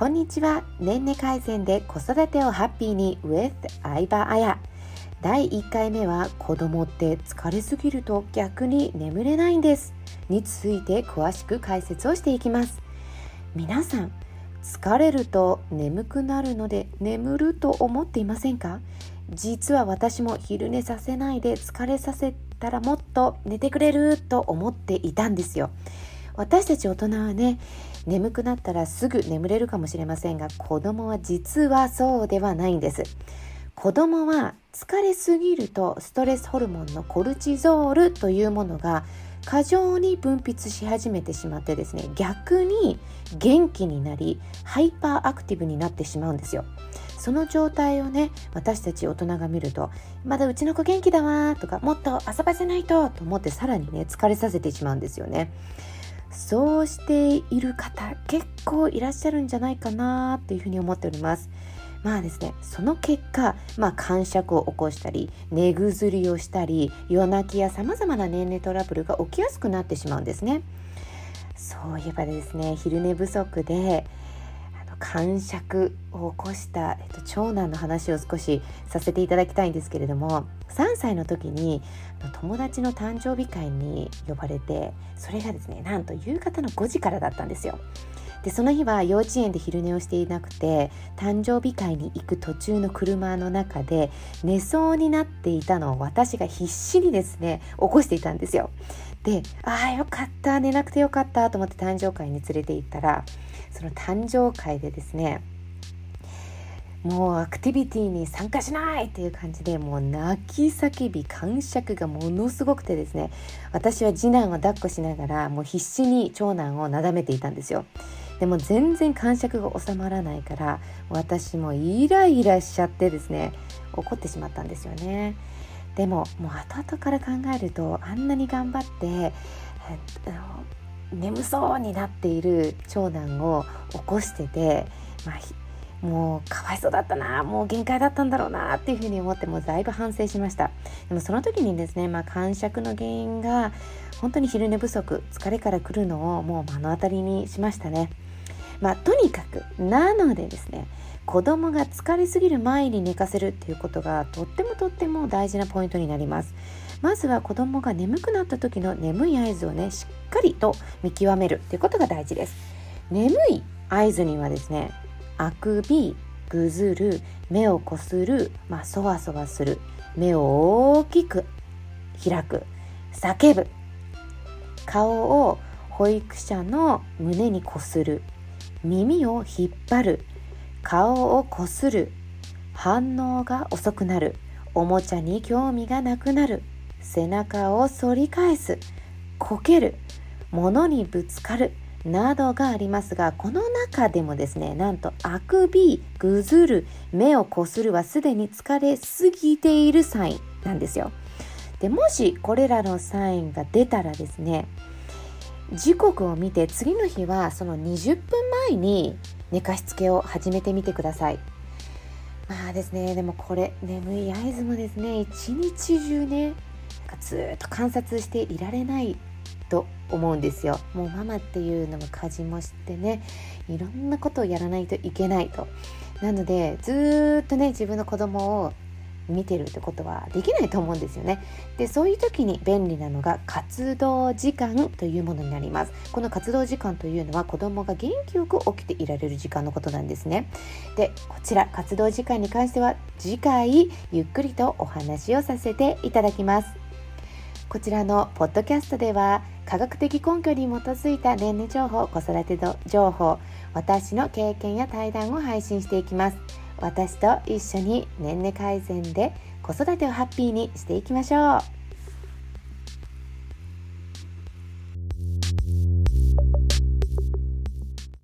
こんにちは。年齢改善で子育てをハッピーに with 相葉彩第1回目は子供って疲れすぎると逆に眠れないんです。について詳しく解説をしていきます。皆さん疲れると眠くなるので眠ると思っていませんか？実は私も昼寝させないで疲れさせたらもっと寝てくれると思っていたんですよ。私たち大人はね眠くなったらすぐ眠れるかもしれませんが子供は実はそうではないんです。子供は疲れすぎるとストレスホルモンのコルチゾールというものが過剰に分泌し始めてしまってですね逆に元気になり hyperactive になってしまうんですよ。その状態をね私たち大人が見るとまだうちの子元気だわとかもっと遊ばせないとと思ってさらにね疲れさせてしまうんですよね。そうしている方結構いらっしゃるんじゃないかなっていうふうに思っております。まあですねその結果、まあ、感触を起こしたり寝ぐずりをしたり夜泣きやさまざまな年齢トラブルが起きやすくなってしまうんですね。そういえばですね昼寝不足で感触を起こした、えっと、長男の話を少しさせていただきたいんですけれども3歳の時に友達の誕生日会に呼ばれてそれがですねなんと夕方の5時からだったんですよ。でその日は幼稚園で昼寝をしていなくて誕生日会に行く途中の車の中で寝そうになっていたのを私が必死にですね起こしていたんですよ。でああよかった寝なくてよかったと思って誕生会に連れて行ったらその誕生会でですねもうアクティビティに参加しないっていう感じでもう泣き叫び感触がものすごくてですね私は次男を抱っこしながらもう必死に長男をなだめていたんですよでも全然感触が収まらないから私もイライラしちゃってですね怒ってしまったんですよね。でももう後々から考えるとあんなに頑張って眠そうになっている長男を起こしてて、まあ、もうかわいそうだったなもう限界だったんだろうなっていうふうに思ってもだいぶ反省しました。でもその時にですね、まあ、感触の原因が本当に昼寝不足疲れから来るのをもう目の当たりにしましたね。まあ、とにかくなのでですね子供が疲れすぎる前に寝かせるっていうことがとってもとっても大事なポイントになります。まずは子供が眠くなった時の眠い合図をねしっかりと見極めるということが大事です。眠い合図にはですねあくびぐずる目をこする、まあ、そわそわする目を大きく開く叫ぶ顔を保育者の胸にこする耳を引っ張る。顔をこする。反応が遅くなる。おもちゃに興味がなくなる。背中を反り返す。こける。物にぶつかる。などがありますがこの中でもですねなんとあくびぐずる。目をこするはすでに疲れすぎているサインなんですよ。でもしこれらのサインが出たらですね時刻を見て次の日はその20分前に寝かしつけを始めてみてください。まあですねでもこれ眠い合図もですね一日中ねずっと観察していられないと思うんですよ。もうママっていうのも家事もしてねいろんなことをやらないといけないと。なのでずっとね自分の子供を見てるってことはできないと思うんですよね。でそういう時に便利なのが活動時間というものになります。この活動時間というのは子供が元気よく起きていられる時間のことなんですね。でこちら活動時間に関しては次回ゆっくりとお話をさせていただきます。こちらのポッドキャストでは科学的根拠に基づいた年齢情報子育て情報私の経験や対談を配信していきます。私と一緒に年齢改善で子育てをハッピーにしていきましょう。